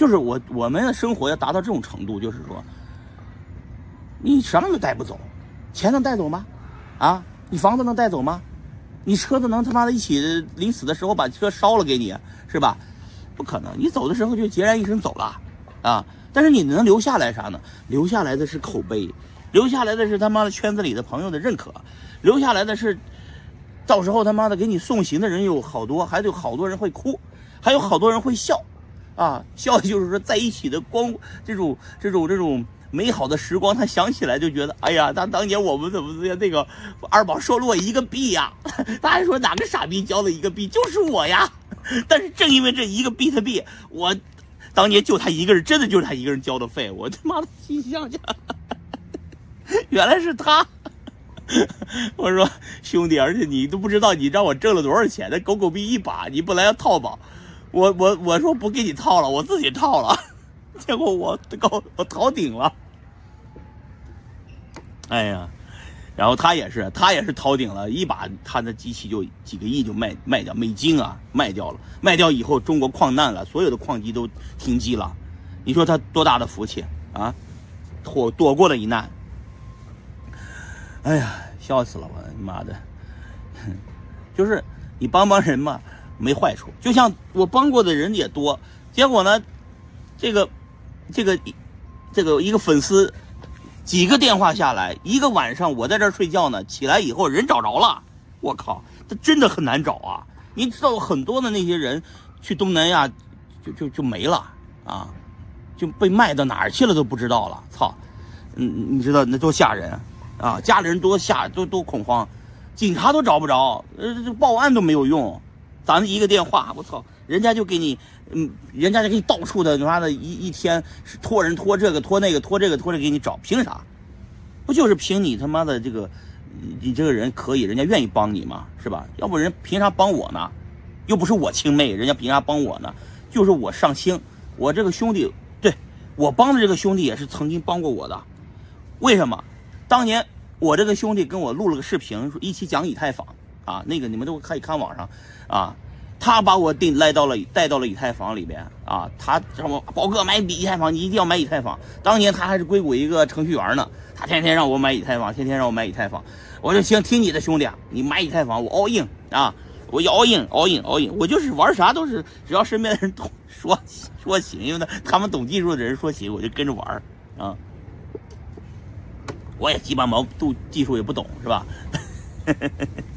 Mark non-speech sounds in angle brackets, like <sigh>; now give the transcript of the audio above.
就是我我们的生活要达到这种程度，就是说，你什么都带不走，钱能带走吗？啊，你房子能带走吗？你车子能他妈的一起临死的时候把车烧了给你是吧？不可能，你走的时候就孑然一身走了，啊！但是你能留下来啥呢？留下来的是口碑，留下来的是他妈的圈子里的朋友的认可，留下来的是，到时候他妈的给你送行的人有好多，还得有好多人会哭，还有好多人会笑，啊，笑就是说在一起的光这种这种这种。美好的时光，他想起来就觉得，哎呀，他当年我们怎么怎么那个二宝收了我一个币呀？<laughs> 他还说哪个傻逼交了一个币，就是我呀。<laughs> 但是正因为这一个币特币，我当年就他一个人，真的就是他一个人交的费。我他妈的心想想，<laughs> 原来是他。我说兄弟，而且你都不知道你让我挣了多少钱，那狗狗币一把，你本来要套保，我我我说不给你套了，我自己套了。<laughs> 结果我高我逃顶了，哎呀，然后他也是他也是逃顶了，一把他的机器就几个亿就卖卖掉美金啊卖掉了，卖掉以后中国矿难了，所有的矿机都停机了，你说他多大的福气啊，躲躲过了一难，哎呀笑死了我妈的，<laughs> 就是你帮帮人嘛没坏处，就像我帮过的人也多，结果呢这个。这个，这个一个粉丝，几个电话下来，一个晚上我在这儿睡觉呢，起来以后人找着了，我靠，他真的很难找啊！你知道很多的那些人去东南亚，就就就没了啊，就被卖到哪儿去了都不知道了，操！嗯，你知道那多吓人啊！家里人多吓，都都恐慌，警察都找不着，呃，报案都没有用，咱一个电话，我操！人家就给你，嗯，人家就给你到处的，他妈的一一天托人托这个托那个托这个托这给你找，凭啥？不就是凭你他妈的这个，你这个人可以，人家愿意帮你吗？是吧？要不人凭啥帮我呢？又不是我亲妹，人家凭啥帮我呢？就是我上星，我这个兄弟，对我帮的这个兄弟也是曾经帮过我的。为什么？当年我这个兄弟跟我录了个视频，一起讲以太坊啊，那个你们都可以看网上啊。他把我定来到了带到了以太坊里边啊，他让我宝哥买以太坊，你一定要买以太坊。当年他还是硅谷一个程序员呢，他天天让我买以太坊，天天让我买以太坊。我就行，听你的兄弟，你买以太坊，我 all in 啊，我 all in all in all in，我就是玩啥都是，只要身边的人懂 <laughs> 说说行，因为呢他们懂技术的人说行，我就跟着玩啊。我也鸡巴毛度技术也不懂是吧？<laughs>